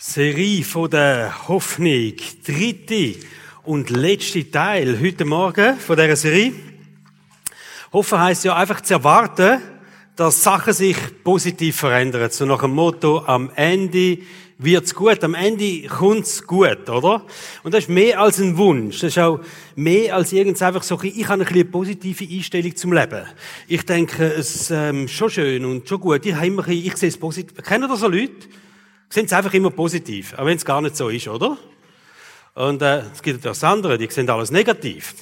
Serie von der Hoffnung, dritte und letzte Teil heute Morgen von dieser Serie. Hoffen heißt ja einfach zu erwarten, dass Sachen sich positiv verändern. So nach dem Motto, am Ende wird's gut, am Ende kommt's gut, oder? Und das ist mehr als ein Wunsch. Das ist auch mehr als irgendwas einfach so, ich habe eine, positive Einstellung zum Leben. Ich denke, es ist ähm, schon schön und schon gut. Ich, habe immer, ich sehe es positiv. Kennen das so Leute? Sehen es einfach immer positiv, auch wenn es gar nicht so ist, oder? Und äh, es gibt das andere, die sehen alles negativ.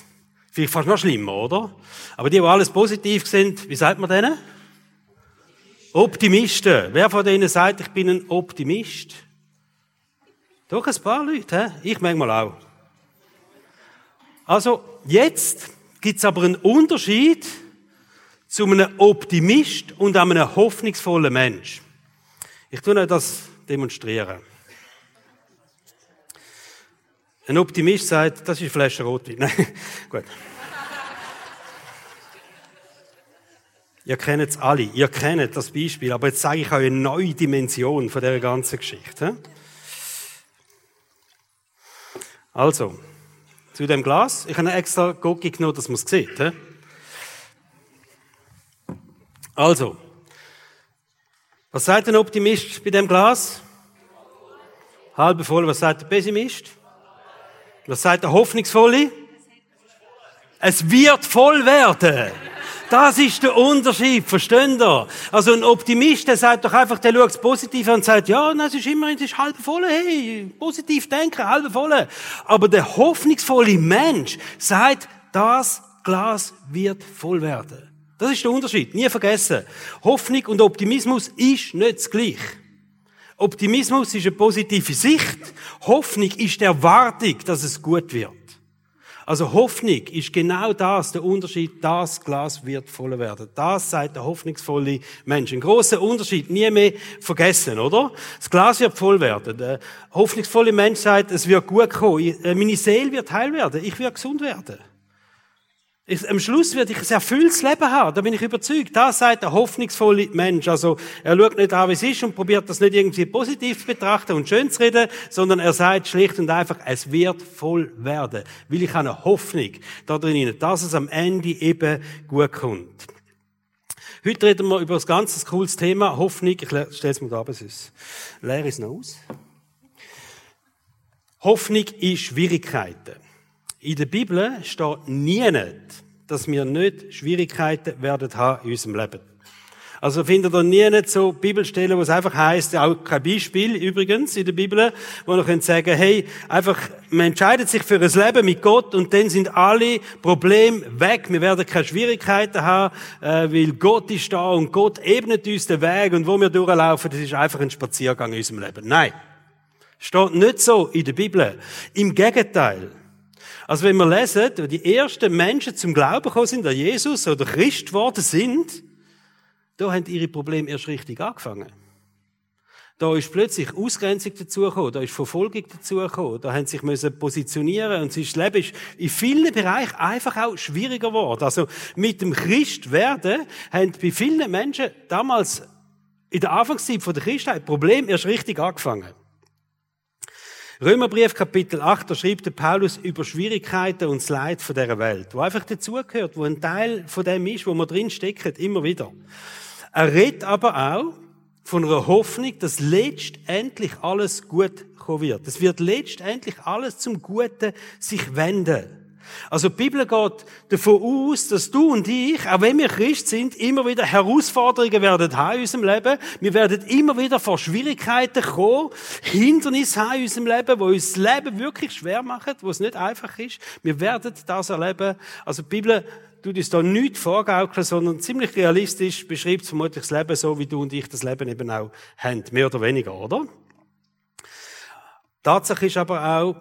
Vielleicht fast noch schlimmer, oder? Aber die, die alles positiv sind, wie sagt man denen? Optimisten. Wer von denen sagt, ich bin ein Optimist? Doch ein paar Leute, hä? ich manchmal auch. Also, jetzt gibt es aber einen Unterschied zu einem Optimist und einem hoffnungsvollen Mensch. Ich tue das demonstrieren. Ein Optimist sagt, das ist Flasche Rotwein. Nein, gut. Ihr kennt es alle, ihr kennt das Beispiel, aber jetzt zeige ich euch eine neue Dimension von der ganzen Geschichte. Also, zu dem Glas. Ich habe extra Gocki genommen, dass man es sieht. Also, was sagt ein Optimist bei dem Glas? Halbe voll. Was sagt der Pessimist? Was sagt der Hoffnungsvolle? Es wird voll werden. Das ist der Unterschied, versteht ihr? Also ein Optimist, der sagt doch einfach, der schaut positiv und sagt, ja, es ist immer, es ist halb voll, hey, positiv denken, halb voll. Aber der hoffnungsvolle Mensch sagt, das Glas wird voll werden. Das ist der Unterschied. Nie vergessen. Hoffnung und Optimismus ist nicht das Gleiche. Optimismus ist eine positive Sicht. Hoffnung ist die Erwartung, dass es gut wird. Also Hoffnung ist genau das, der Unterschied, das Glas wird voll werden. Das sagt der hoffnungsvolle Mensch. Ein großer Unterschied, nie mehr vergessen, oder? Das Glas wird voll werden. Der hoffnungsvolle Mensch sagt, es wird gut kommen. Meine Seele wird heil werden. Ich werde gesund werden. Ich, am Schluss werde ich ein erfülltes Leben haben, da bin ich überzeugt. Das sagt der hoffnungsvolle Mensch. Also, er schaut nicht an, wie es ist und probiert das nicht irgendwie positiv zu betrachten und schön zu reden, sondern er sagt schlicht und einfach, es wird voll werden. Weil ich habe eine Hoffnung da drin, dass es am Ende eben gut kommt. Heute reden wir über das ganz cooles Thema, Hoffnung. Ich stelle es mir da ab, es ist leer ist noch aus. Hoffnung in Schwierigkeiten. In der Bibel steht nie nicht, dass wir nicht Schwierigkeiten werden haben in unserem Leben. Also findet ihr nie nicht so Bibelstellen, wo es einfach heißt, auch kein Beispiel übrigens in der Bibel, wo ihr könnt sagen, hey, einfach, man entscheidet sich für ein Leben mit Gott und dann sind alle Probleme weg. Wir werden keine Schwierigkeiten haben, äh, weil Gott ist da und Gott ebnet uns den Weg und wo wir durchlaufen, das ist einfach ein Spaziergang in unserem Leben. Nein. Steht nicht so in der Bibel. Im Gegenteil. Also wenn wir lesen, wo die ersten Menschen zum Glauben gekommen sind, an Jesus oder Christ geworden sind, da haben ihre Probleme erst richtig angefangen. Da ist plötzlich Ausgrenzung dazugekommen, da ist Verfolgung dazugekommen, da haben sie sich müssen positionieren und das Leben ist in vielen Bereichen einfach auch schwieriger geworden. Also mit dem Christwerden haben bei vielen Menschen damals in der Anfangszeit von der Christheit Problem erst richtig angefangen. Römerbrief Kapitel 8, da schreibt der Paulus über Schwierigkeiten und das Leid von dieser Welt, wo einfach dazugehört, wo ein Teil von dem ist, wo man drin steckt, immer wieder. Er redet aber auch von einer Hoffnung, dass letztendlich alles gut kommen wird. Es wird letztendlich alles zum Guten sich wenden. Also die Bibel geht davon aus, dass du und ich, auch wenn wir Christ sind, immer wieder Herausforderungen werden haben in unserem Leben. Wir werden immer wieder vor Schwierigkeiten kommen, Hindernisse haben in unserem Leben, wo uns das Leben wirklich schwer machen, wo es nicht einfach ist. Wir werden das erleben. Also die Bibel tut uns da nichts vorgaukeln, sondern ziemlich realistisch beschreibt vermutlich das Leben so, wie du und ich das Leben eben auch haben. Mehr oder weniger, oder? Tatsache ist aber auch,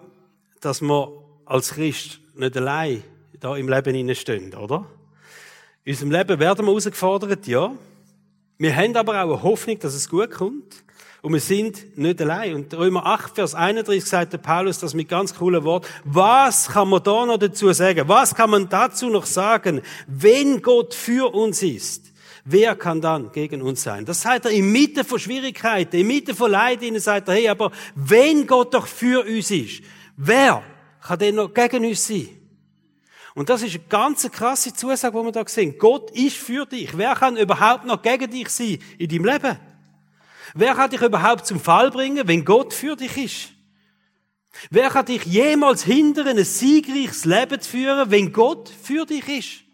dass man als Christ nicht allein da im Leben stehen, oder? In unserem Leben werden wir herausgefordert, ja. Wir haben aber auch eine Hoffnung, dass es gut kommt. Und wir sind nicht allein. Und Römer 8, Vers 31 sagt der Paulus das mit ganz coolen Wort. Was kann man da noch dazu sagen? Was kann man dazu noch sagen? Wenn Gott für uns ist, wer kann dann gegen uns sein? Das sagt er inmitten von Schwierigkeiten, inmitten von Leid, sagt er, hey, aber wenn Gott doch für uns ist, wer kann denn noch gegen uns sein? Und das ist eine ganz krasse Zusage, die wir da sehen. Gott ist für dich. Wer kann überhaupt noch gegen dich sein in deinem Leben? Wer kann dich überhaupt zum Fall bringen, wenn Gott für dich ist? Wer kann dich jemals hindern, ein siegreiches Leben zu führen, wenn Gott für dich ist?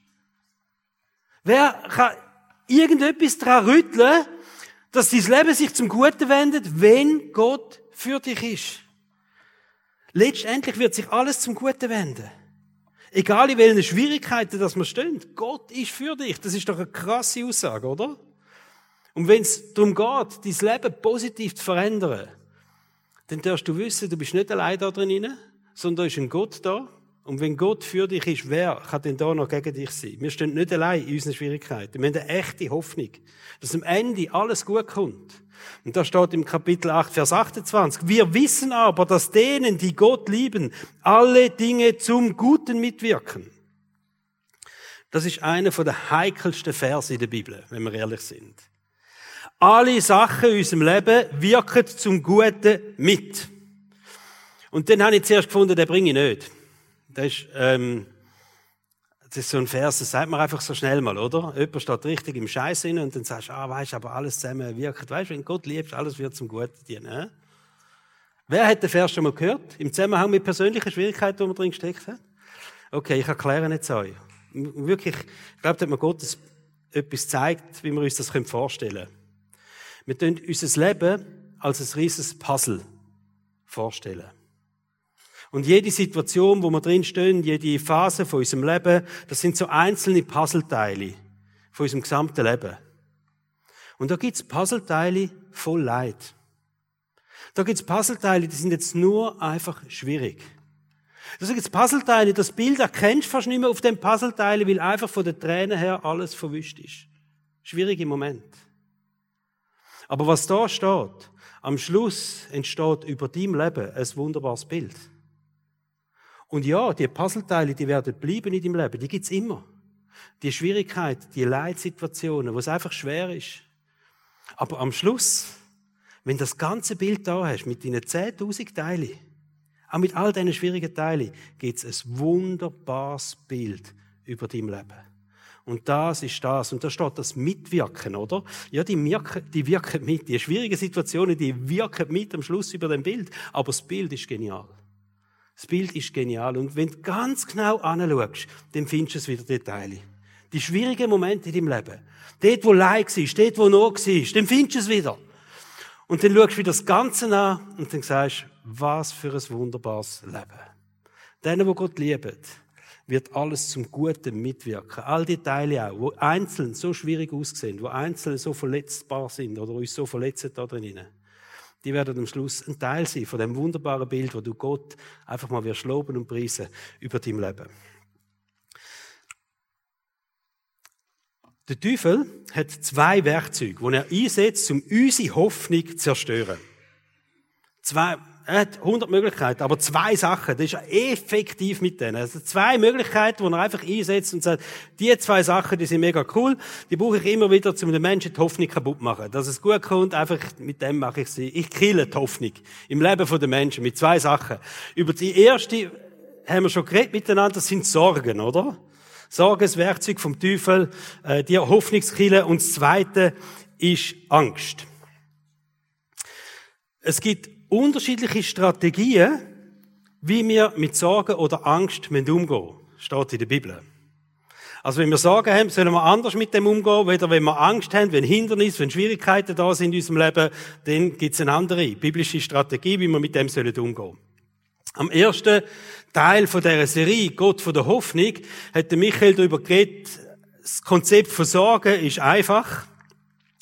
Wer kann irgendetwas daran rütteln, dass dein Leben sich zum Guten wendet, wenn Gott für dich ist? Letztendlich wird sich alles zum Guten wenden. Egal in welchen Schwierigkeiten das man steht, Gott ist für dich. Das ist doch eine krasse Aussage, oder? Und wenn es darum geht, dein Leben positiv zu verändern, dann darfst du wissen, du bist nicht allein da drin, sondern da ist ein Gott da. Und wenn Gott für dich ist, wer kann denn da noch gegen dich sein? Wir stehen nicht allein in unseren Schwierigkeiten. Wir haben eine echte Hoffnung, dass am Ende alles gut kommt. Und da steht im Kapitel 8, Vers 28, wir wissen aber, dass denen, die Gott lieben, alle Dinge zum Guten mitwirken. Das ist einer der heikelsten Verse in der Bibel, wenn wir ehrlich sind. Alle Sachen in unserem Leben wirken zum Guten mit. Und dann habe ich zuerst gefunden, den bringe ich nicht. Das ist, ähm, das ist so ein Vers, das sagt man einfach so schnell mal, oder? Jemand steht richtig im Scheiß hin und dann sagst du, ah, weißt aber alles zusammen wirkt. Weißt du, wenn Gott liebt, alles wird zum Guten dienen. Wer hat den Vers schon mal gehört? Im Zusammenhang mit persönlichen Schwierigkeiten, die man drin gesteckt hat? Okay, ich erkläre jetzt euch. Wirklich, ich glaube, da hat mir Gott etwas zeigt, wie wir uns das vorstellen können. Wir tun unser Leben als ein riesiges Puzzle vorstellen. Und jede Situation, wo wir drin stehen, jede Phase von unserem Leben, das sind so einzelne Puzzleteile von unserem gesamten Leben. Und da gibt's Puzzleteile voll Leid. Da gibt's Puzzleteile, die sind jetzt nur einfach schwierig. Da gibt's Puzzleteile, das Bild erkennst du fast nicht mehr auf dem Puzzleteile, weil einfach von den Tränen her alles verwischt ist. Schwierige Moment. Aber was da steht, am Schluss entsteht über dein Leben ein wunderbares Bild. Und ja, die Puzzleteile, die werden bleiben in deinem Leben, die gibt's immer. Die Schwierigkeit, die Leitsituationen, wo es einfach schwer ist. Aber am Schluss, wenn das ganze Bild da hast, mit deinen 10.000 Teilen, auch mit all diesen schwierigen Teilen, gibt's ein wunderbares Bild über dein Leben. Und das ist das. Und da steht das Mitwirken, oder? Ja, die wirken, die wirken mit. Die schwierigen Situationen, die wirken mit am Schluss über dem Bild. Aber das Bild ist genial. Das Bild ist genial. Und wenn du ganz genau anschaust, dann findest du es wieder Details. Die schwierigen Momente in deinem Leben. Dort, wo Leid war, dort, wo Not war, dann findest du es wieder. Und dann schaust du wieder das Ganze an und dann sagst, was für ein wunderbares Leben. Denen, wo Gott liebt, wird alles zum Guten mitwirken. All die Teile auch, wo einzeln so schwierig aussehen, wo einzeln so verletzbar sind oder uns so verletzen da drinnen die werden am Schluss ein Teil sein von dem wunderbaren Bild, wo du Gott einfach mal wirst loben und preisen über dein Leben. Der Teufel hat zwei Werkzeuge, die er einsetzt, um unsere Hoffnung zu zerstören. Zwei, er hat 100 Möglichkeiten, aber zwei Sachen, das ist effektiv mit denen. Also zwei Möglichkeiten, die er einfach einsetzt und sagt, die zwei Sachen, die sind mega cool, die brauche ich immer wieder, um den Menschen die Hoffnung kaputt zu machen. Dass es gut kommt, einfach mit dem mache ich sie. Ich kille die Hoffnung im Leben der Menschen mit zwei Sachen. Über die erste haben wir schon geredet miteinander, das sind Sorgen, oder? Sorgen, das Werkzeug vom Teufel, äh, die Hoffnungskille. Und das zweite ist Angst. Es gibt unterschiedliche Strategien, wie wir mit Sorgen oder Angst umgehen müssen. Steht in der Bibel. Also wenn wir Sorgen haben, sollen wir anders mit dem umgehen. Weder wenn wir Angst haben, wenn Hindernisse, wenn Schwierigkeiten da sind in unserem Leben, dann gibt es eine andere biblische Strategie, wie wir mit dem sollen umgehen. Am ersten Teil dieser Serie, Gott von der Hoffnung, hat Michael darüber geredet, das Konzept von Sorgen ist einfach.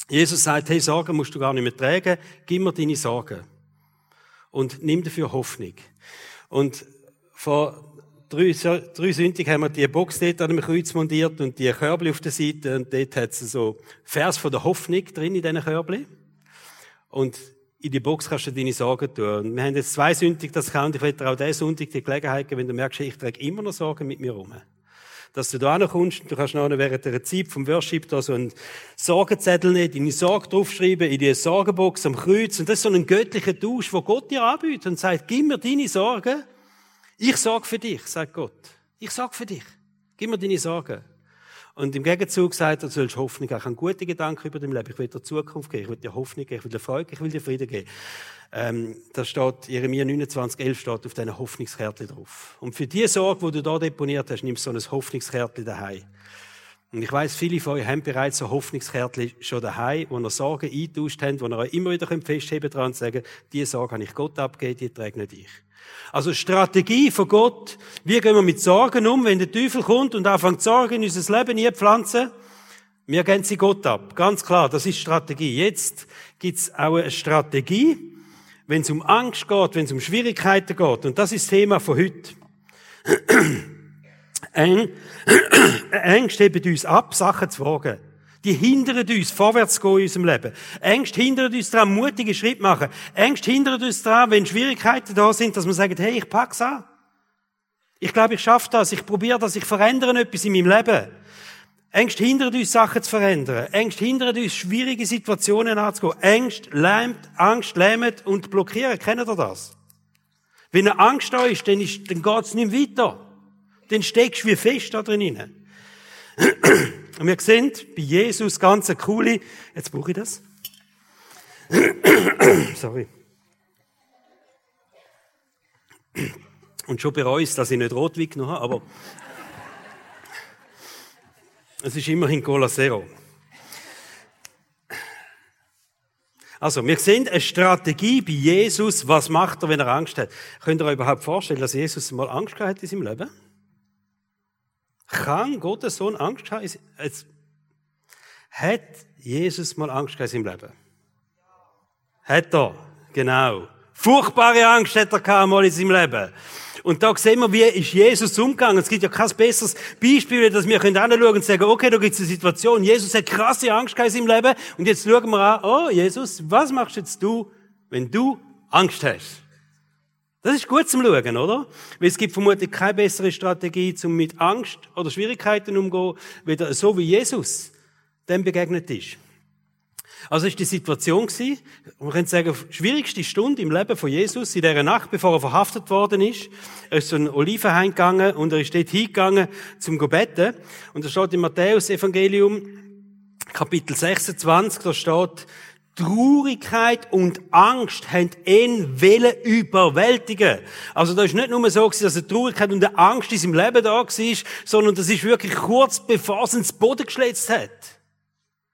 Jesus sagt, hey, Sorgen musst du gar nicht mehr tragen, gib mir deine Sorgen und nimm dafür Hoffnung. Und vor drei, drei Sündig haben wir die Box dort an dem Kreuz montiert und die Körbel auf der Seite und dort hat es so Vers von der Hoffnung drin in diesen Körbel. Und in die Box kannst du deine Sorgen tun. Und wir haben jetzt zwei Sündig, das kann, ich werde auch diesen Sonntag die Gelegenheit geben, wenn du merkst, ich trage immer noch Sorgen mit mir rum. Dass du da kommst und du kannst noch während der Zeit vom Worship da so einen Sorgenzettel nehmen, deine Sorge draufschreiben, in die Sorgenbox am Kreuz. Und das ist so ein göttlicher Tausch, wo Gott dir anbietet und sagt, gib mir deine Sorgen. Ich sorge für dich, sagt Gott. Ich sorge für dich. Gib mir deine Sorgen. Und im Gegenzug sagt er, du sollst Hoffnung haben. Ich habe gute Gedanken über dein Leben. Ich will dir Zukunft geben. Ich will dir Hoffnung geben. Ich will dir Freude Ich will dir Frieden geben. Ähm, da steht, Jeremia 29, 11 steht auf deiner Hoffnungskärtchen drauf. Und für die Sorge, die du da deponiert hast, nimmst du so ein Hoffnungskärtchen daheim. Und ich weiß, viele von euch haben bereits so Hoffnungskärtchen schon daheim, wo ihr Sorgen eingetauscht haben, wo ihr euch immer wieder festheben dran und sagen, diese Sorge habe ich Gott abgegeben, die trägt nicht ich. Also Strategie von Gott, wie gehen wir mit Sorgen um, wenn der Teufel kommt und anfängt Sorgen in unser Leben einpflanzen? Wir gehen sie Gott ab. Ganz klar, das ist Strategie. Jetzt gibt's auch eine Strategie, wenn es um Angst geht, wenn es um Schwierigkeiten geht. Und das ist das Thema von heute. Ängste heben uns ab, Sachen zu wagen. Die hindern uns, vorwärts zu gehen in unserem Leben. Ängste hindern uns daran, mutige Schritte machen. Ängste hindern uns daran, wenn Schwierigkeiten da sind, dass man sagt, hey, ich pack's an. Ich glaube, ich schaffe das. Ich probiere das. Ich verändere etwas in meinem Leben. Ängste hindern uns, Sachen zu verändern. Ängste hindern uns, schwierige Situationen anzugehen. Ängste lähmt, Angst lähmt und blockieren. Kennt ihr das? Wenn eine Angst da ist, dann, ist, dann geht's nicht weiter. Dann steckst du wie fest da drin. Und wir sehen bei Jesus ganz eine coole, jetzt brauche ich das. Sorry. Und schon bereue ich dass ich nicht Rotwein genommen habe, aber es ist immerhin Cola Zero. Also, wir sehen eine Strategie bei Jesus. Was macht er, wenn er Angst hat? Könnt ihr euch überhaupt vorstellen, dass Jesus mal Angst gehabt hat in seinem Leben? Kann Gottes Sohn Angst haben? Hat Jesus mal Angst gehabt in seinem Leben? Hat er, genau. Furchtbare Angst hat er gehabt mal in seinem Leben. Und da sehen wir, wie ist Jesus umgegangen. Es gibt ja kein besseres Beispiel, dass wir können anschauen und sagen, okay, da gibt es eine Situation. Jesus hat krasse Angst gehabt in seinem Leben. Und jetzt schauen wir an, oh, Jesus, was machst jetzt du, wenn du Angst hast? Das ist gut zum Schauen, oder? Weil es gibt vermutlich keine bessere Strategie, um mit Angst oder Schwierigkeiten umzugehen, weder so wie Jesus dem begegnet ist. Also ist die Situation gewesen, man könnte sagen, schwierigste Stunde im Leben von Jesus, in dieser Nacht, bevor er verhaftet worden ist. Er ist zu einem Olivenhain gegangen und er ist dort hingegangen zum Gebeten. Und da steht im Matthäus-Evangelium, Kapitel 26, da steht, Traurigkeit und Angst haben ihn wollen überwältigen. Also da ist nicht nur so, dass eine Traurigkeit und eine Angst in seinem Leben da war, sondern das ist wirklich kurz bevor es ins Boden geschletzt hat.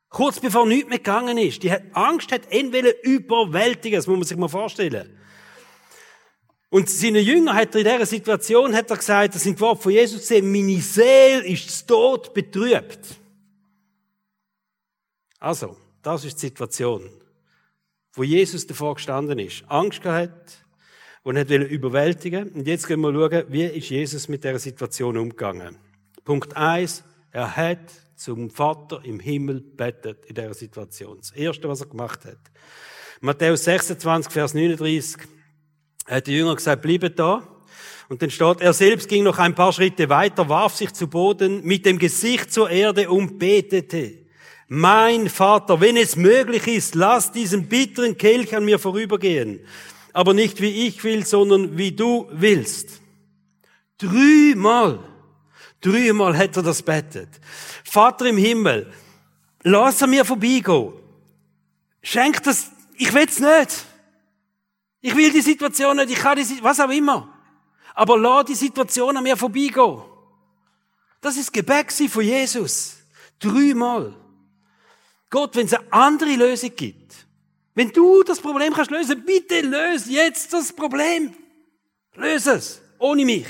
Kurz bevor nichts mehr gegangen ist. Die Angst hat ihn wollen überwältigen. Das muss man sich mal vorstellen. Und seine Jünger hat er in dieser Situation hat er gesagt, das sind Worte von Jesus gesehen, meine Seele ist zu Tod betrübt. Also, das ist die Situation, wo Jesus davor gestanden ist. Angst gehabt und hat überwältigen. Und jetzt gehen wir schauen, wie ist Jesus mit dieser Situation umgegangen. Punkt eins: Er hat zum Vater im Himmel bettet in dieser Situation. Das Erste, was er gemacht hat. Matthäus 26, Vers 39, hat die Jünger gesagt, bleibe da. Und dann steht, er selbst ging noch ein paar Schritte weiter, warf sich zu Boden mit dem Gesicht zur Erde und betete mein Vater, wenn es möglich ist, lass diesen bitteren Kelch an mir vorübergehen. Aber nicht wie ich will, sondern wie du willst. Dreimal, dreimal hat er das bettet. Vater im Himmel, lass er mir vorbeigehen. Schenk das, ich will's nicht. Ich will die Situation nicht, ich kann die, was auch immer. Aber lass die Situation an mir vorbeigehen. Das ist Gebet von Jesus. Dreimal. Gott, wenn es eine andere Lösung gibt, wenn du das Problem kannst lösen, bitte löse jetzt das Problem. Löse es. Ohne mich.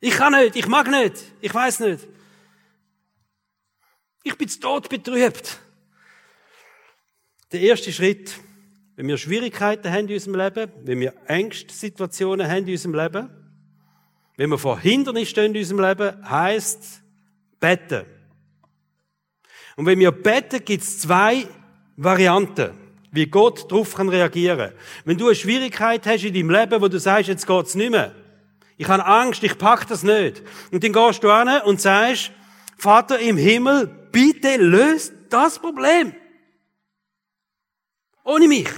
Ich kann nicht, ich mag nicht, ich weiß nicht. Ich bin Tod betrübt. Der erste Schritt, wenn wir Schwierigkeiten haben in unserem Leben, wenn wir Angstsituationen haben in unserem Leben, wenn wir vor Hindernissen stehen in unserem Leben, heißt beten. Und wenn wir beten, gibt es zwei Varianten, wie Gott darauf reagieren kann Wenn du eine Schwierigkeit hast in deinem Leben, wo du sagst, jetzt geht's nicht mehr, Ich habe Angst, ich pack das nicht. Und dann gehst du an und sagst, Vater im Himmel, bitte löst das Problem. Ohne mich.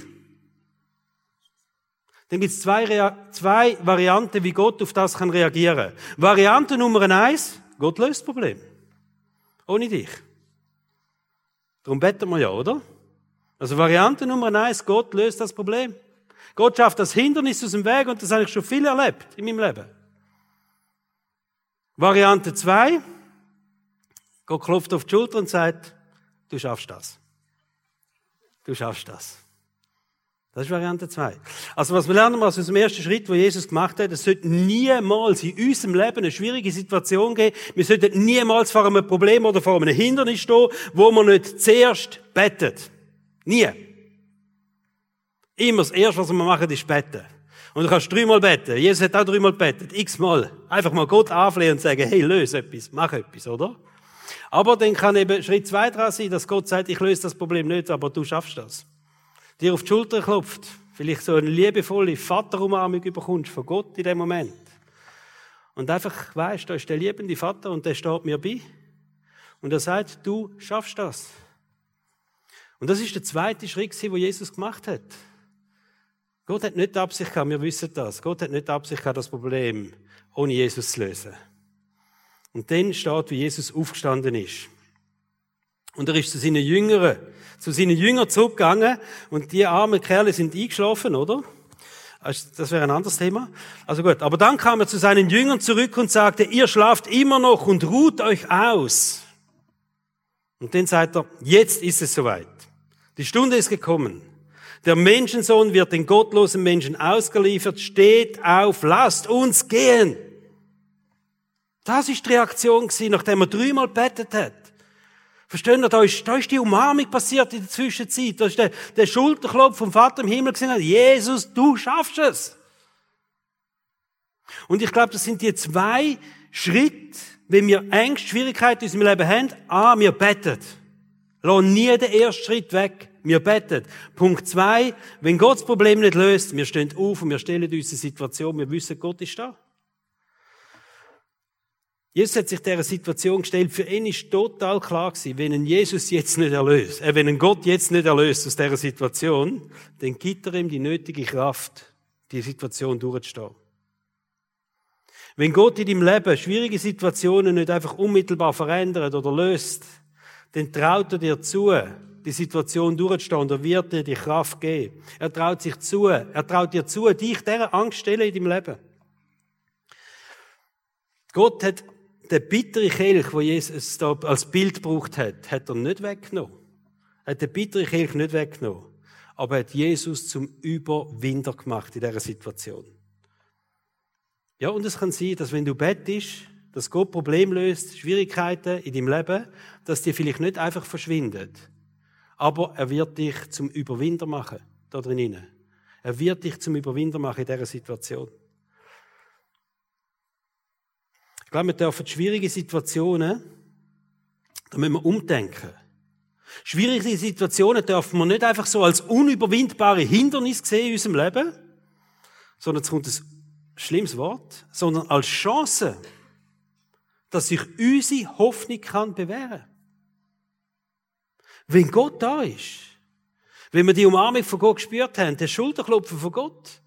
Dann gibt es zwei, zwei Varianten, wie Gott auf das kann reagieren kann. Variante Nummer eins, Gott löst das Problem. Ohne dich. Darum beten wir ja, oder? Also Variante Nummer eins, Gott löst das Problem. Gott schafft das Hindernis aus dem Weg und das habe ich schon viel erlebt in meinem Leben. Variante zwei, Gott klopft auf die Schulter und sagt, du schaffst das. Du schaffst das. Das ist Variante 2. Also was wir lernen aus dem ersten Schritt, wo Jesus gemacht hat, es sollte niemals in unserem Leben eine schwierige Situation geben. Wir sollten niemals vor einem Problem oder vor einem Hindernis stehen, wo man nicht zuerst bettet. Nie. Immer das Erste, was wir machen, ist beten. Und du kannst dreimal beten. Jesus hat auch dreimal betet. X-mal. Einfach mal Gott anflehen und sagen, hey, löse etwas, mach etwas, oder? Aber dann kann eben Schritt zwei dran sein, dass Gott sagt, ich löse das Problem nicht, aber du schaffst das dir auf die Schulter klopft, vielleicht so eine liebevolle Vaterumarmung bekommst von Gott in dem Moment. Und einfach weißt, da ist der liebende Vater und der steht mir bei. Und er sagt, du schaffst das. Und das ist der zweite Schritt, wo Jesus gemacht hat. Gott hat nicht die Absicht gehabt, wir wissen das. Gott hat nicht die Absicht gehabt, das Problem ohne Jesus zu lösen. Und dann steht, wie Jesus aufgestanden ist. Und er ist zu seinen Jüngern, zu seinen Jüngern zurückgegangen und die armen Kerle sind eingeschlafen, oder? Das wäre ein anderes Thema. Also gut, aber dann kam er zu seinen Jüngern zurück und sagte, ihr schlaft immer noch und ruht euch aus. Und dann sagt er, jetzt ist es soweit. Die Stunde ist gekommen. Der Menschensohn wird den gottlosen Menschen ausgeliefert. Steht auf, lasst uns gehen. Das ist die Reaktion gewesen, nachdem er dreimal bettet hat. Verstehen ihr, da ist, da ist die Umarmung passiert in der Zwischenzeit. Da ist der, der Schulterklopf vom Vater im Himmel gesehen, Jesus, du schaffst es. Und ich glaube, das sind die zwei Schritte, wenn wir Ängste, Schwierigkeiten in unserem Leben haben. A, wir beten. Lass nie den ersten Schritt weg. Wir beten. Punkt zwei, wenn Gott das Problem nicht löst, wir stehen auf und wir stellen uns eine Situation, wir wissen, Gott ist da. Jesus hat sich dieser Situation gestellt. Für ihn ist total klar gewesen, wenn ein Jesus jetzt nicht erlöst, äh, wenn ein Gott jetzt nicht erlöst aus dieser Situation, dann gibt er ihm die nötige Kraft, die Situation durchzustehen. Wenn Gott in deinem Leben schwierige Situationen nicht einfach unmittelbar verändert oder löst, dann traut er dir zu, die Situation durchzustehen und er wird dir die Kraft geben. Er traut sich zu, er traut dir zu, dich dieser Angst stellen in deinem Leben. Gott hat der bittere Kelch, wo Jesus da als Bild gebraucht hat, hat er nicht weggenommen. Er hat den bitteren Kelch nicht weggenommen. Aber er hat Jesus zum Überwinder gemacht in dieser Situation. Ja, und es kann sein, dass wenn du bettest, dass Gott Probleme löst, Schwierigkeiten in deinem Leben, dass die vielleicht nicht einfach verschwinden. Aber er wird dich zum Überwinder machen, da drinnen. Er wird dich zum Überwinder machen in dieser Situation. Glaube, wir dürfen schwierige Situationen, da müssen wir umdenken. Schwierige Situationen dürfen wir nicht einfach so als unüberwindbare Hindernis sehen in unserem Leben, sondern es kommt ein schlimmes Wort, sondern als Chance, dass sich unsere Hoffnung kann bewähren. Wenn Gott da ist, wenn wir die Umarmung von Gott gespürt haben, der Schulterklopfen von Gott,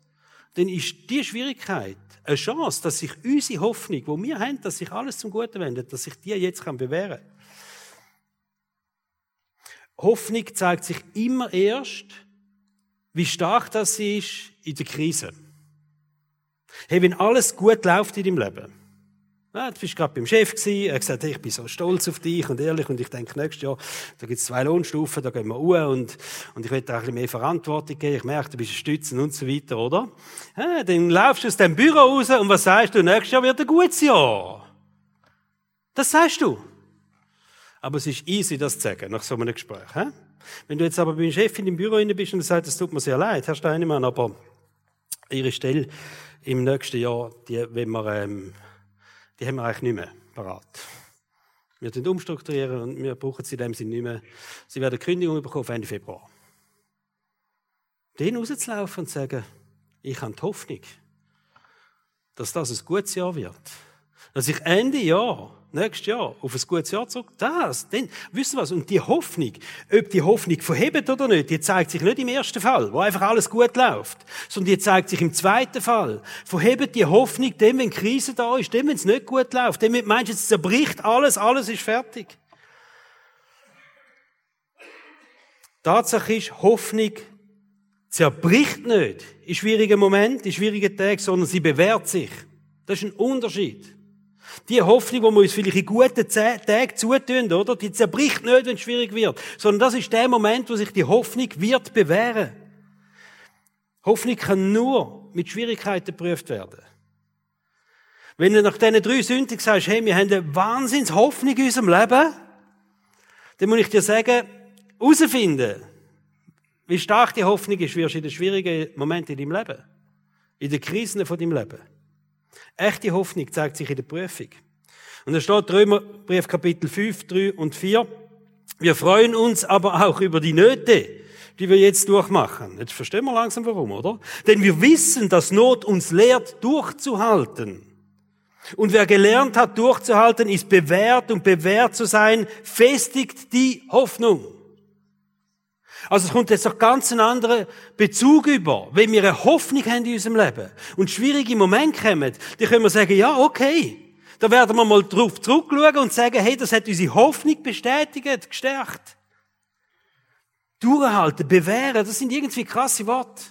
dann ist die Schwierigkeit eine Chance, dass sich unsere Hoffnung, wo wir haben, dass sich alles zum Guten wendet, dass sich die jetzt bewähren kann. Hoffnung zeigt sich immer erst, wie stark das ist in der Krise. Hey, wenn alles gut läuft in deinem Leben, ja, du bist gerade beim Chef er hat gesagt, hey, ich bin so stolz auf dich und ehrlich und ich denke, nächstes Jahr, da gibt es zwei Lohnstufen, da gehen wir uhr und, und ich will dir ein bisschen mehr Verantwortung geben, ich merke, du bist ein Stützen und so weiter, oder? Ja, dann laufst du aus dem Büro raus und was sagst du? Nächstes Jahr wird ein gutes Jahr. Das sagst du. Aber es ist easy, das zu sagen, nach so einem Gespräch. He? Wenn du jetzt aber beim Chef in dem Büro bist und sagst, es tut mir sehr leid, Herr Steinemann, aber Ihre Stelle im nächsten Jahr, die, wenn wir, ähm, die haben wir eigentlich nicht mehr parat. Wir sind umstrukturieren und wir brauchen sie in dem Sinne nicht mehr. Sie werden Kündigung bekommen Ende Februar. Den rauszulaufen und zu sagen, ich habe die Hoffnung, dass das ein gutes Jahr wird. Dass ich Ende Jahr, nächstes Jahr, auf ein gutes Jahr zurück, das, denn, wisst ihr was? Und die Hoffnung, ob die Hoffnung verhebt oder nicht, die zeigt sich nicht im ersten Fall, wo einfach alles gut läuft, sondern die zeigt sich im zweiten Fall. Verhebt die Hoffnung dem, wenn Krise da ist, dem, wenn es nicht gut läuft, dem, wenn meinst, es zerbricht alles, alles ist fertig. Tatsache ist, Hoffnung zerbricht nicht in schwierigen Momenten, in schwierigen Tagen, sondern sie bewährt sich. Das ist ein Unterschied. Die Hoffnung, die wir uns vielleicht in guten Tagen zutun, oder? Die zerbricht nicht, wenn es schwierig wird. Sondern das ist der Moment, wo sich die Hoffnung wird bewähren. Hoffnung kann nur mit Schwierigkeiten geprüft werden. Wenn du nach diesen drei Sünden sagst, hey, wir haben eine Wahnsinns Hoffnung in unserem Leben, dann muss ich dir sagen, herausfinden, wie stark die Hoffnung ist, wirst du in den schwierigen Momenten in deinem Leben. In den Krisen von deinem Leben. Echte Hoffnung zeigt sich in der Prüfung. Und da steht Römerbrief Kapitel 5, 3 und 4. Wir freuen uns aber auch über die Nöte, die wir jetzt durchmachen. Jetzt verstehen wir langsam warum, oder? Denn wir wissen, dass Not uns lehrt, durchzuhalten. Und wer gelernt hat, durchzuhalten, ist bewährt und bewährt zu sein, festigt die Hoffnung. Also es kommt jetzt noch ganz einen anderen Bezug über. Wenn wir eine Hoffnung haben in unserem Leben und schwierige Momente kommen, dann können wir sagen, ja, okay. Da werden wir mal drauf zurückschauen und sagen, hey, das hat unsere Hoffnung bestätigt, gestärkt. Durchhalten, bewähren, das sind irgendwie krasse Worte.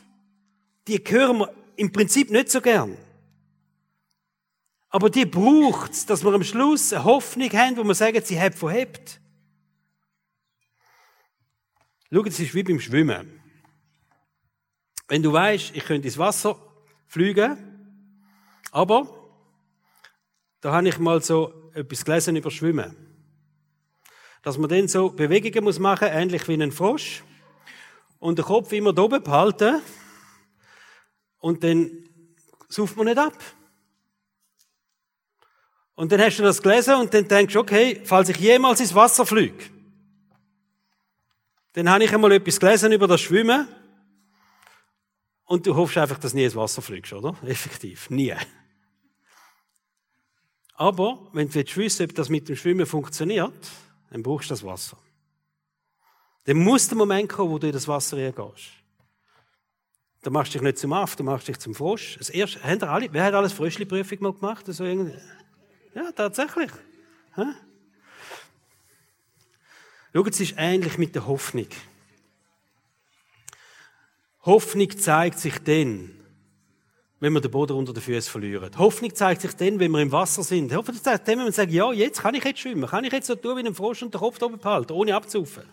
Die hören wir im Prinzip nicht so gern. Aber die braucht's, dass wir am Schluss eine Hoffnung haben, wo wir sagen, sie hat verhebt. Schau, es ist wie beim Schwimmen. Wenn du weißt, ich könnte ins Wasser fliegen, aber da habe ich mal so etwas gelesen über Schwimmen. Dass man dann so Bewegungen muss machen, ähnlich wie ein Frosch, und den Kopf immer da oben behalten, und dann sauft man nicht ab. Und dann hast du das gelesen und dann denkst du, okay, falls ich jemals ins Wasser fliege, dann habe ich einmal etwas gelesen über das Schwimmen. Und du hoffst einfach, dass nie ins Wasser fliegst, oder? Effektiv. Nie. Aber, wenn du wissen ob das mit dem Schwimmen funktioniert, dann brauchst du das Wasser. Dann muss der Moment kommen, wo du in das Wasser reingehst. Da machst du dich nicht zum Aff, du machst dich zum Frosch. Das erste, haben alle, wer hat alles Fröschli-Prüfung mal gemacht? Also ja, tatsächlich. Ha? Schaut, es ist ähnlich mit der Hoffnung. Hoffnung zeigt sich dann, wenn wir den Boden unter den Füßen verlieren. Hoffnung zeigt sich dann, wenn wir im Wasser sind. Hoffnung zeigt sich dann, wenn wir sagen, ja, jetzt kann ich jetzt schwimmen, kann ich jetzt so tun wie ein Frosch und den Kopf oben behalten, ohne abzusaufen.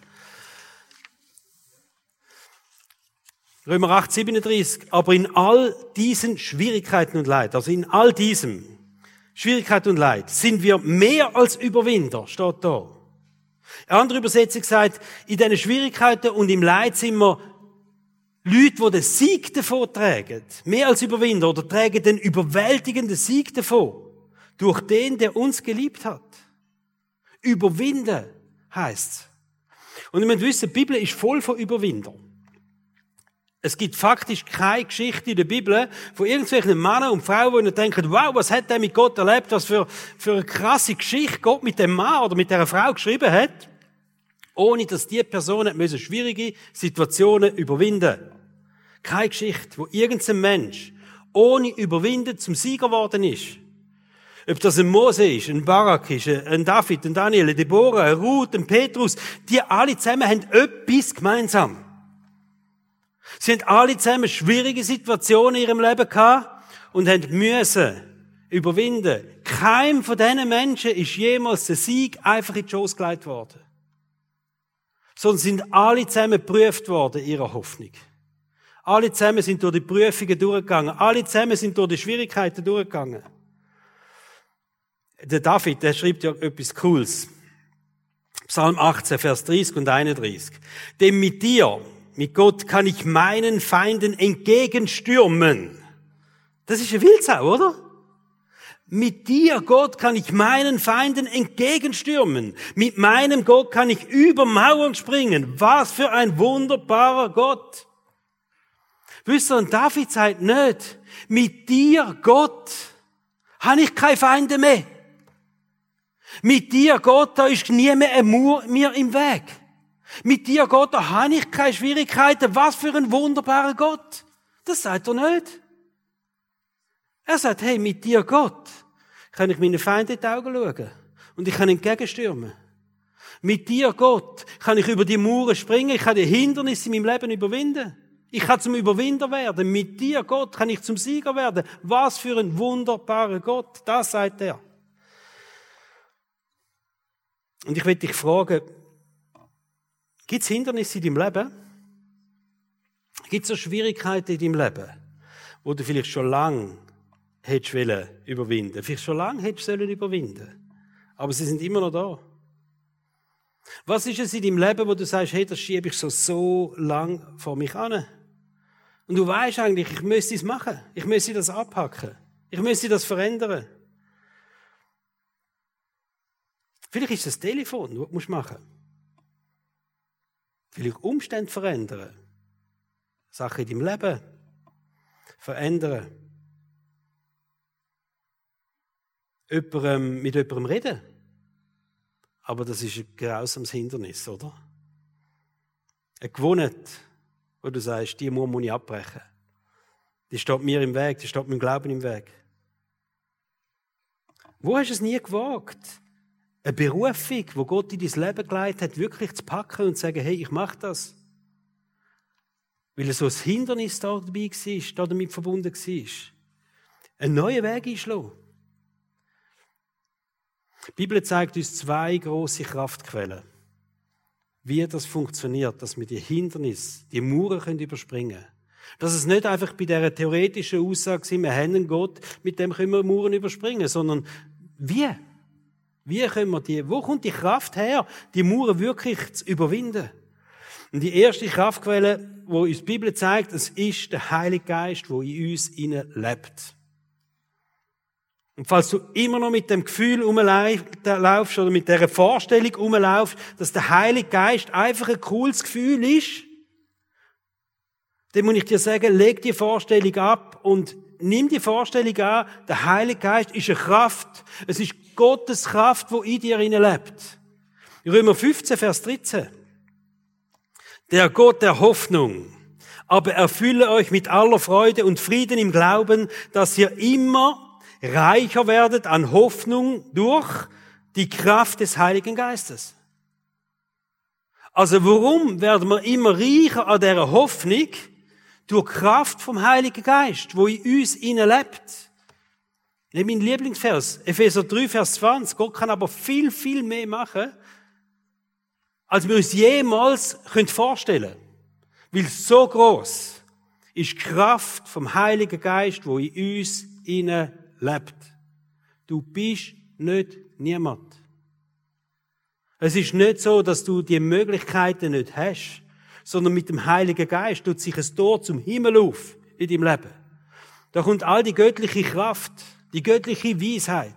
Römer 8, 37. Aber in all diesen Schwierigkeiten und Leid, also in all diesem Schwierigkeit und Leid, sind wir mehr als Überwinder, steht da. Eine andere Übersetzung sagt, in diesen Schwierigkeiten und im Leid sind wir Leute, die den Sieg davon tragen. Mehr als Überwinder oder tragen den überwältigenden Sieg davon. Durch den, der uns geliebt hat. Überwinden heisst's. Und ihr müsst wissen, die Bibel ist voll von Überwindern. Es gibt faktisch keine Geschichte in der Bibel von irgendwelchen Männern und Frauen, die denken, wow, was hat der mit Gott erlebt, was für, für eine krasse Geschichte Gott mit dem Mann oder mit der Frau geschrieben hat ohne dass die Person müssen schwierige Situationen überwinden. Keine Geschichte, wo irgendein Mensch ohne Überwinden zum Sieger geworden ist. Ob das ein Mose ist, ein Barak ist, ein David, ein Daniel, ein Deborah, ein Ruth, ein Petrus, die alle zusammen haben etwas gemeinsam. Sie haben alle zusammen schwierige Situationen in ihrem Leben gehabt und haben müssen überwinden. Keinem von diesen Menschen ist jemals der Sieg einfach in die Schoß gelegt worden sondern sind alle zusammen geprüft worden, ihrer Hoffnung. Alle zusammen sind durch die Prüfungen durchgegangen. Alle zusammen sind durch die Schwierigkeiten durchgegangen. Der David, der schreibt ja etwas Cooles. Psalm 18, Vers 30 und 31. Denn mit dir, mit Gott, kann ich meinen Feinden entgegenstürmen. Das ist ein Wildsau, oder? Mit dir, Gott, kann ich meinen Feinden entgegenstürmen. Mit meinem Gott kann ich über Mauern springen. Was für ein wunderbarer Gott. Wisst ihr, und David sagt nicht, mit dir, Gott, habe ich keine Feinde mehr. Mit dir, Gott, da ist nie mehr ein Mur mir im Weg. Mit dir, Gott, da habe ich keine Schwierigkeiten. Was für ein wunderbarer Gott. Das sagt er nicht. Er sagt, hey, mit dir, Gott, kann ich meinen Feinden in die Augen schauen. Und ich kann entgegenstürmen. Mit dir, Gott, kann ich über die Mauern springen. Ich kann die Hindernisse in meinem Leben überwinden. Ich kann zum Überwinder werden. Mit dir, Gott, kann ich zum Sieger werden. Was für ein wunderbarer Gott. Das sagt er. Und ich will dich fragen, gibt es Hindernisse in deinem Leben? Gibt es Schwierigkeiten in deinem Leben, wo du vielleicht schon lange hättest wollen überwinden? Vielleicht schon lange hättest sollen überwinden. Aber sie sind immer noch da. Was ist es in deinem Leben, wo du sagst, hey, das schiebe ich so, so lang vor mich an? Und du weißt eigentlich, ich müsste es machen. Ich müsste das abhacken. Ich müsste das verändern. Vielleicht ist das Telefon, was du machen musst. Vielleicht Umstände verändern. Sachen in deinem Leben verändern. Jemandem, mit jemandem reden. Aber das ist ein grausames Hindernis, oder? Eine Gewohnheit, wo du sagst, die muss ich abbrechen. Die steht mir im Weg, die steht meinem Glauben im Weg. Wo hast du es nie gewagt? Eine Berufung, wo Gott in dein Leben geleitet hat, wirklich zu packen und zu sagen, hey, ich mache das. Weil so ein Hindernis da dabei war, da damit verbunden war. Einen neuen Weg einschlagen. Die Bibel zeigt uns zwei große Kraftquellen. Wie das funktioniert, dass wir die Hindernisse, die Mauern überspringen können. Dass es nicht einfach bei dieser theoretischen Aussage ist, wir haben einen Gott, mit dem können wir Mauern überspringen, sondern wie? Wie können wir die, wo kommt die Kraft her, die Mauern wirklich zu überwinden? Und die erste Kraftquelle, wo uns die Bibel zeigt, es ist der Heilige Geist, wo in uns innen lebt. Und falls du immer noch mit dem Gefühl rumlaufst oder mit der Vorstellung rumlaufst, dass der Heilige Geist einfach ein cooles Gefühl ist, dann muss ich dir sagen, leg die Vorstellung ab und nimm die Vorstellung an, der Heilige Geist ist eine Kraft. Es ist Gottes Kraft, wo in dir lebt. Römer 15, Vers 13. Der Gott der Hoffnung aber erfülle euch mit aller Freude und Frieden im Glauben, dass ihr immer reicher werdet an Hoffnung durch die Kraft des Heiligen Geistes. Also warum werden wir immer reicher an dieser Hoffnung? Durch Kraft vom Heiligen Geist, wo in uns lebt. Mein Lieblingsvers, Epheser 3, Vers 20. Gott kann aber viel, viel mehr machen, als wir uns jemals vorstellen können. Weil so groß ist die Kraft vom Heiligen Geist, wo in uns innen lebt. Du bist nicht niemand. Es ist nicht so, dass du die Möglichkeiten nicht hast, sondern mit dem Heiligen Geist tut sich ein Tor zum Himmel auf in deinem Leben. Da kommt all die göttliche Kraft, die göttliche Weisheit,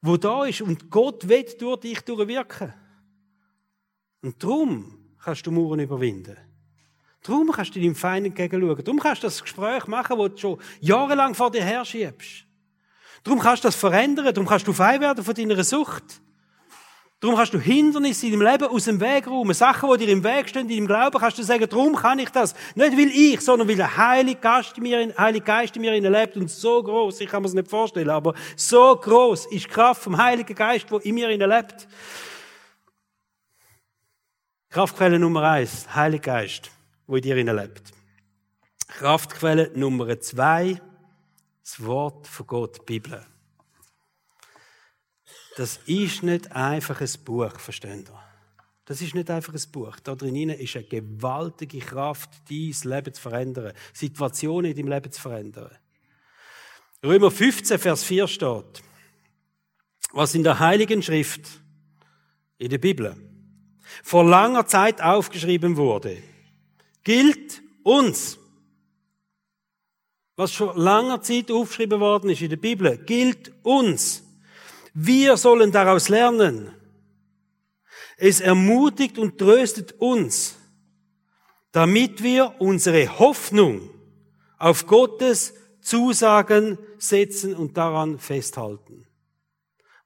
wo da ist und Gott wird durch dich durchwirken. Und darum kannst du Mauern überwinden. Darum kannst du deinem Feind entgegenschauen. Darum kannst du das Gespräch machen, das du schon jahrelang vor dir her schiebst. Darum kannst du das verändern. Darum kannst du frei werden von deiner Sucht. Darum kannst du Hindernisse in deinem Leben aus dem Weg räumen. Sachen, die dir im Weg stehen, in deinem Glauben, kannst du sagen, darum kann ich das. Nicht weil ich, sondern weil der Heilige Geist in mir, Heilige Geist in mir lebt und so groß, ich kann mir das nicht vorstellen, aber so groß ist die Kraft vom Heiligen Geist, wo in mir lebt. Kraftquelle Nummer eins, Heiliger Geist, wo in dir lebt. Kraftquelle Nummer zwei, das Wort von Gott, die Bibel. Das ist nicht einfach ein Buch, versteht ihr? Das ist nicht einfach ein Buch. Da drin ist eine gewaltige Kraft, dein Leben zu verändern, Situationen in deinem Leben zu verändern. Römer 15, Vers 4 steht, was in der Heiligen Schrift, in der Bibel, vor langer Zeit aufgeschrieben wurde, gilt uns. Was schon langer Zeit aufgeschrieben worden ist in der Bibel, gilt uns. Wir sollen daraus lernen. Es ermutigt und tröstet uns, damit wir unsere Hoffnung auf Gottes Zusagen setzen und daran festhalten.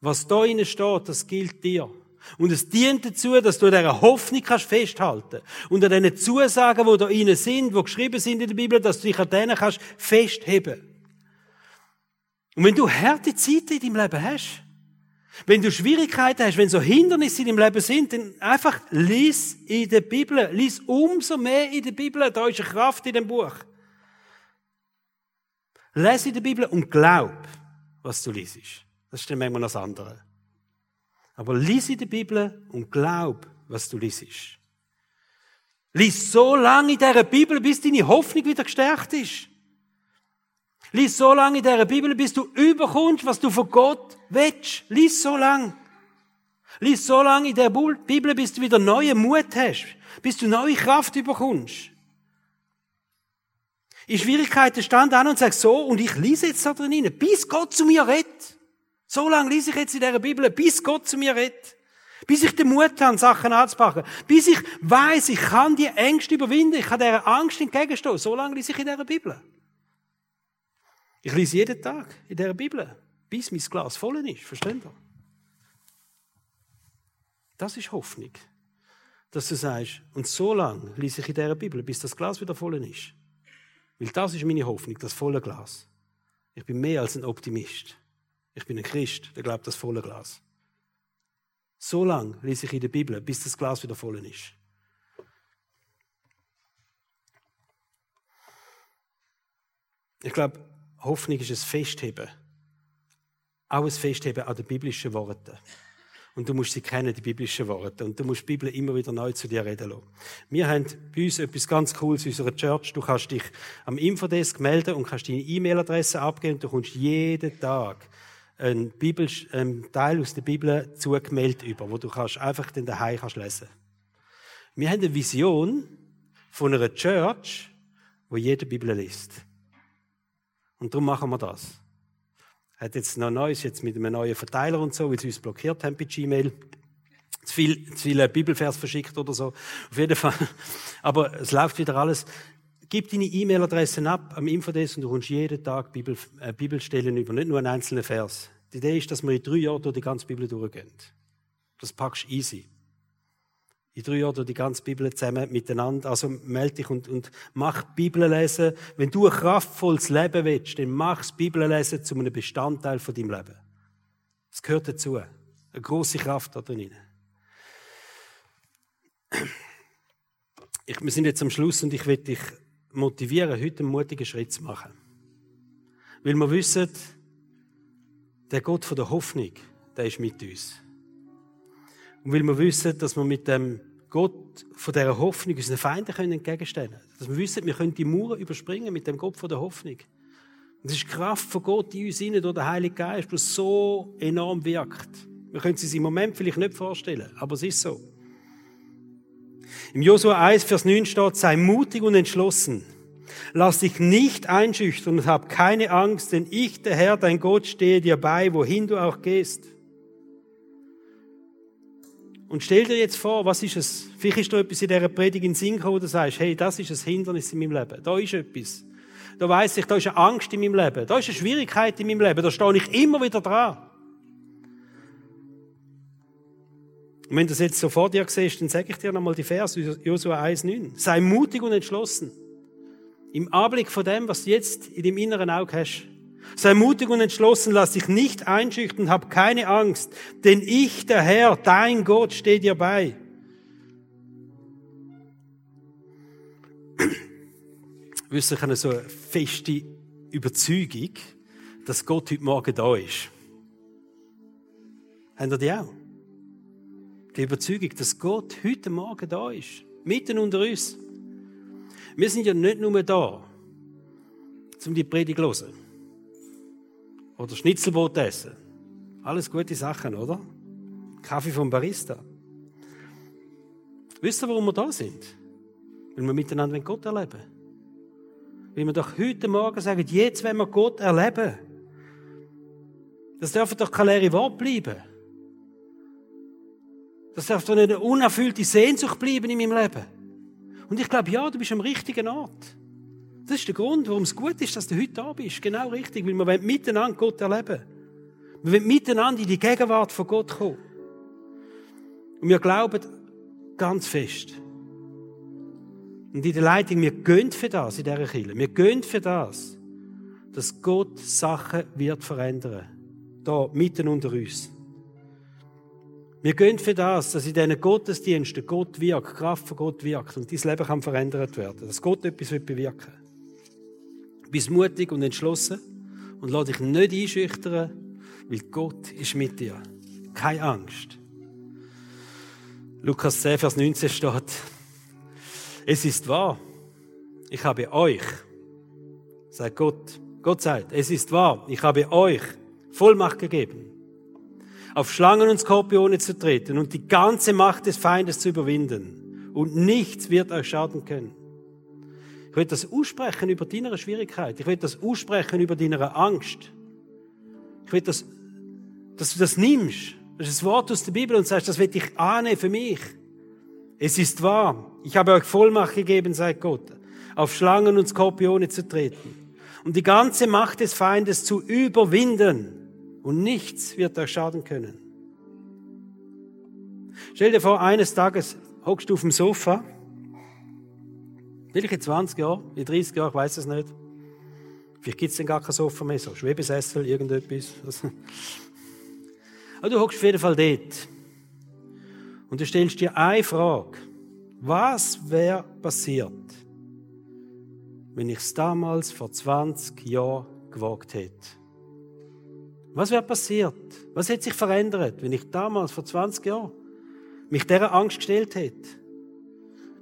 Was da innen steht, das gilt dir. Und es dient dazu, dass du an dieser Hoffnung kannst festhalten Und an diesen Zusagen, die da innen sind, die geschrieben sind in der Bibel, dass du dich an denen kannst festheben. Und wenn du harte Zeiten in deinem Leben hast, wenn du Schwierigkeiten hast, wenn so Hindernisse in deinem Leben sind, dann einfach lies in der Bibel. Lies umso mehr in der Bibel. Da ist eine Kraft in dem Buch. Lese in der Bibel und glaub, was du liest. Das ist dann manchmal das andere. Aber lies in der Bibel und glaub, was du liest. Lies so lange in dieser Bibel, bis deine Hoffnung wieder gestärkt ist. Lies so lange in dieser Bibel, bis du überkommst, was du von Gott willst. Lies so lange. Lies so lange in der Bibel, bis du wieder neuen Mut hast, bis du neue Kraft überkommst. In Schwierigkeiten stand an und sagt so, und ich lese jetzt da drin, bis Gott zu mir redet. So lange lese ich jetzt in dieser Bibel, bis Gott zu mir redet. Bis ich den Mut habe, Sachen anzupacken. Bis ich weiß, ich kann die Ängste überwinden, ich kann dieser Angst entgegenstehen. So lange lese ich in dieser Bibel. Ich lese jeden Tag in dieser Bibel, bis mein Glas voll ist. Versteht ihr? Das ist Hoffnung. Dass du sagst, und so lange lese ich in dieser Bibel, bis das Glas wieder voll ist. Weil das ist meine Hoffnung, das volle Glas. Ich bin mehr als ein Optimist. Ich bin ein Christ, der glaubt das volle Glas. So lange lese ich in der Bibel, bis das Glas wieder voll ist. Ich glaube, Hoffnung ist ein Festheben. Auch ein Festheben an den biblischen Worten. Und du musst sie kennen, die biblischen Worte. Und du musst die Bibel immer wieder neu zu dir reden lassen. Wir haben bei uns etwas ganz Cooles in unserer Church. Du kannst dich am Infodesk melden und kannst deine E-Mail-Adresse abgeben. Du kommst jeden Tag einen, Bibel, einen Teil aus der Bibel zugemeldet über, wo du kannst einfach den daheim kannst lesen. Wir haben eine Vision von einer Church, wo jede Bibel liest. Und darum machen wir das. Hat jetzt noch Neues, jetzt mit einem neuen Verteiler und so, weil sie uns blockiert haben bei Gmail. Zu viel, zu viele Bibelvers verschickt oder so. Auf jeden Fall. Aber es läuft wieder alles. Gib deine E-Mail-Adressen ab am Infodesk und du kommst jeden Tag Bibel, äh, Bibelstellen über, nicht nur einen einzelnen Vers. Die Idee ist, dass wir in drei Jahren durch die ganze Bibel durchgehen. Das packst easy in drei Jahren die ganze Bibel zusammen miteinander. Also melde dich und, und mach Bibel lesen. Wenn du ein kraftvolles Leben willst, dann mach das Bibellesen zu einem Bestandteil von deinem Leben. Das gehört dazu. Eine große Kraft da drin. Ich, wir sind jetzt am Schluss und ich will dich motivieren, heute einen mutigen Schritt zu machen. Weil wir wissen, der Gott von der Hoffnung, der ist mit uns. Und weil wir wissen, dass wir mit dem Gott von dieser Hoffnung unseren Feinden können entgegenstellen können. Dass wir wissen, wir können die Mauern überspringen mit dem Gott von der Hoffnung. Und das ist die Kraft von Gott in uns hinein, durch den Heiligen Geist, der so enorm wirkt. Wir können es uns im Moment vielleicht nicht vorstellen, aber es ist so. Im Josua 1, Vers 9 steht, sei mutig und entschlossen. Lass dich nicht einschüchtern und hab keine Angst, denn ich, der Herr, dein Gott, stehe dir bei, wohin du auch gehst. Und stell dir jetzt vor, was ist es? Vielleicht ist da etwas in dieser Predigt in Sinn gekommen, wo du sagst, hey, das ist ein Hindernis in meinem Leben. Da ist etwas. Da weiss ich, da ist eine Angst in meinem Leben. Da ist eine Schwierigkeit in meinem Leben. Da stehe ich immer wieder dran. Und wenn du das jetzt so vor dir siehst, dann sage ich dir nochmal die Verse, Josua 1,9. Sei mutig und entschlossen. Im Anblick von dem, was du jetzt in dem inneren Auge hast. Sei mutig und entschlossen, lass dich nicht einschüchtern, hab keine Angst, denn ich, der Herr, dein Gott, stehe dir bei. Wisst ihr, ich habe so eine feste Überzeugung, dass Gott heute Morgen da ist. Habt ihr die auch? Die Überzeugung, dass Gott heute Morgen da ist. Mitten unter uns. Wir sind ja nicht nur da, um die Predigt zu hören oder Schnitzelbrot essen. Alles gute Sachen, oder? Kaffee vom Barista. Wisst ihr, warum wir da sind? Weil wir miteinander Gott erleben. Weil wir doch heute Morgen sagen, jetzt wenn wir Gott erleben. Das dürfen doch keine leere Worte bleiben. Das darf doch nicht eine unerfüllte Sehnsucht bleiben in meinem Leben. Und ich glaube, ja, du bist am richtigen Ort. Das ist der Grund, warum es gut ist, dass du heute da bist. Genau richtig, weil wir miteinander Gott erleben. Wir wollen miteinander in die Gegenwart von Gott kommen. Und wir glauben ganz fest. Und in der Leitung, wir gehen für das in dieser Kirche. Wir gehen für das, dass Gott Sachen wird verändern. Da, mitten unter uns. Wir gehen für das, dass in diesen Gottesdiensten Gott wirkt, Kraft von Gott wirkt und dein Leben kann verändert werden. Dass Gott etwas bewirken will. Bist mutig und entschlossen und lass dich nicht einschüchtern, weil Gott ist mit dir. Keine Angst. Lukas 10, Vers 19 steht, es ist wahr, ich habe euch, sagt Gott, Gott sagt, es ist wahr, ich habe euch Vollmacht gegeben, auf Schlangen und Skorpione zu treten und die ganze Macht des Feindes zu überwinden. Und nichts wird euch schaden können. Ich will das aussprechen über deine Schwierigkeit. Ich will das aussprechen über deine Angst. Ich will, das, dass du das nimmst. Das ist ein Wort aus der Bibel und sagst, das will ich ahnen für mich. Es ist wahr. Ich habe euch Vollmacht gegeben, sagt Gott, auf Schlangen und Skorpione zu treten und die ganze Macht des Feindes zu überwinden. Und nichts wird euch schaden können. Stell dir vor, eines Tages hockst du auf dem Sofa. Vielleicht in 20 Jahren, in 30 Jahren, ich weiß es nicht. Vielleicht gibt es dann gar kein Sofa mehr, so Schwebesessel, irgendetwas. Aber du hockst auf jeden Fall dort. Und du stellst dir eine Frage. Was wäre passiert, wenn ich es damals vor 20 Jahren gewagt hätte? Was wäre passiert? Was hätte sich verändert, wenn ich damals vor 20 Jahren mich dieser Angst gestellt hätte?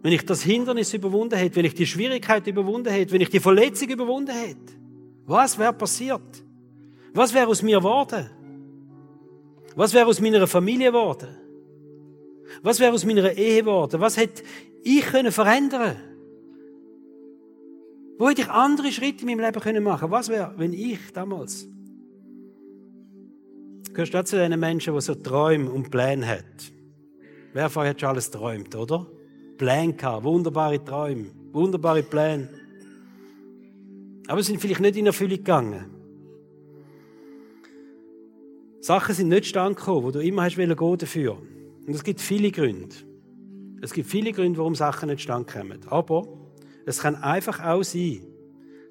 Wenn ich das Hindernis überwunden hätte, wenn ich die Schwierigkeit überwunden hätte, wenn ich die Verletzung überwunden hätte? Was wäre passiert? Was wäre aus mir geworden? Was wäre aus meiner Familie geworden? Was wäre aus meiner Ehe geworden? Was hätte ich können verändern Wo hätte ich andere Schritte in meinem Leben können machen Was wäre, wenn ich damals... Du gehörst auch zu den Menschen, die so Träume und Pläne hat. Wer von euch hat schon alles träumt, oder? Pläne gehabt, wunderbare Träume, wunderbare Pläne. Aber sie sind vielleicht nicht in Erfüllung gegangen. Sachen sind nicht stand gekommen, wo du immer hast gehen dafür. Und es gibt viele Gründe. Es gibt viele Gründe, warum Sachen nicht stand kommen. Aber es kann einfach auch sein,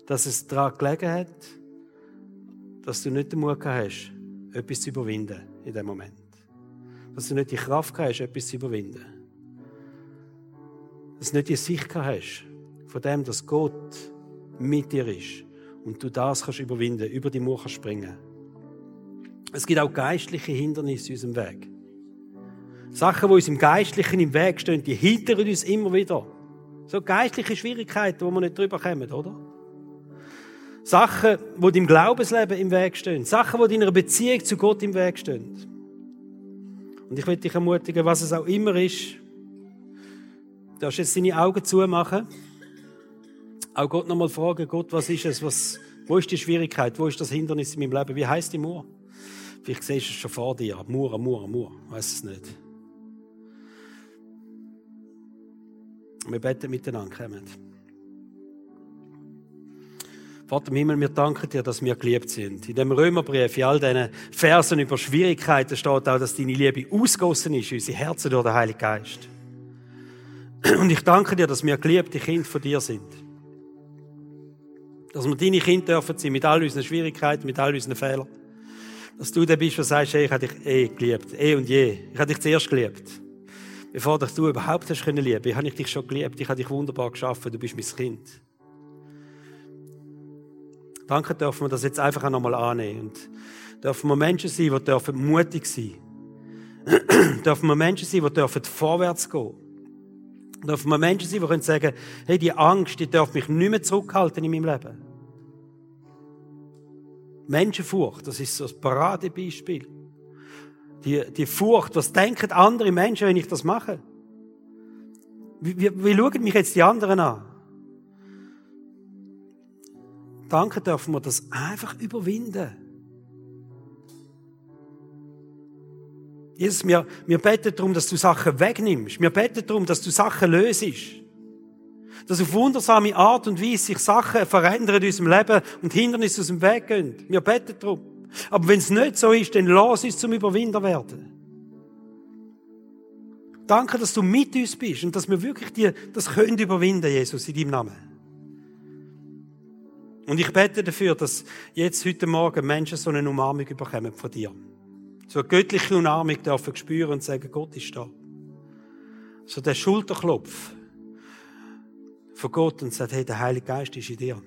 dass es daran gelegen hat, dass du nicht den Mut hast, etwas zu überwinden in dem Moment. Dass du nicht die Kraft hast, etwas zu überwinden. Dass du nicht die Sicht hast von dem, dass Gott mit dir ist und du das kannst überwinden, über die Mauer springen. Es gibt auch geistliche Hindernisse in unserem Weg. Sachen, die uns im Geistlichen im Weg stehen, die hindern uns immer wieder. So geistliche Schwierigkeiten, wo wir nicht drüber kommen, oder? Sachen, die deinem Glaubensleben im Weg stehen. Sachen, die deiner Beziehung zu Gott im Weg stehen. Und ich will dich ermutigen, was es auch immer ist, darfst jetzt deine Augen zumachen. Auch Gott nochmal fragen, Gott, was ist es, was, wo ist die Schwierigkeit, wo ist das Hindernis in meinem Leben, wie heißt die Mauer? Vielleicht siehst du es schon vor dir, Mauer, Mauer, Mauer, weiß es nicht. Wir beten miteinander. Kommen. Vater im Himmel, wir danken dir, dass wir geliebt sind. In dem Römerbrief, in all diesen Versen über Schwierigkeiten steht auch, dass deine Liebe ausgossen ist in unsere Herzen durch den Heiligen Geist. Und ich danke dir, dass wir geliebte Kinder von dir sind. Dass wir deine Kinder dürfen sein, mit all unseren Schwierigkeiten, mit all unseren Fehlern. Dass du der bist, der sagst, hey, ich habe dich eh geliebt. Eh und je. Ich habe dich zuerst geliebt. Bevor dich du überhaupt hast können lieben, ich habe dich schon geliebt, ich habe dich wunderbar geschaffen, du bist mein Kind. Danke dürfen wir das jetzt einfach auch nochmal annehmen. Und dürfen wir Menschen sein, die dürfen mutig sein. dürfen wir Menschen sein, die dürfen vorwärts gehen. Dürfen wir Menschen sein, die können sagen, hey, die Angst, die darf mich nicht mehr zurückhalten in meinem Leben. Menschenfurcht, das ist so ein Paradebeispiel. Die, die Furcht, was denken andere Menschen, wenn ich das mache? Wie, wie, wie schauen mich jetzt die anderen an? Danke dürfen wir das einfach überwinden. Jesus, wir, wir beten darum, dass du Sachen wegnimmst. Wir beten darum, dass du Sachen löst. Dass auf wundersame Art und Weise sich Sachen verändern in unserem Leben und Hindernisse aus dem Weg gehen. Wir beten darum. Aber wenn es nicht so ist, dann lass uns zum Überwinder werden. Danke, dass du mit uns bist und dass wir wirklich die, das können überwinden, Jesus, in deinem Namen. Und ich bete dafür, dass jetzt heute Morgen Menschen so eine Umarmung bekommen von dir. So eine göttliche Umarmung dürfen spüren und sagen, Gott ist da. So der Schulterklopf von Gott und sagt, hey, der Heilige Geist ist in dir.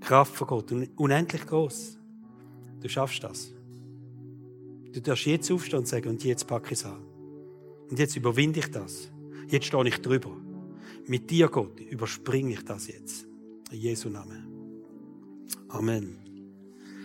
Kraft von Gott, unendlich groß. Du schaffst das. Du darfst jetzt aufstehen und sagen, und jetzt packe ich es an. Und jetzt überwinde ich das. Jetzt stehe ich drüber. Mit dir, Gott, überspringe ich das jetzt. In Jesu Namen. Amen.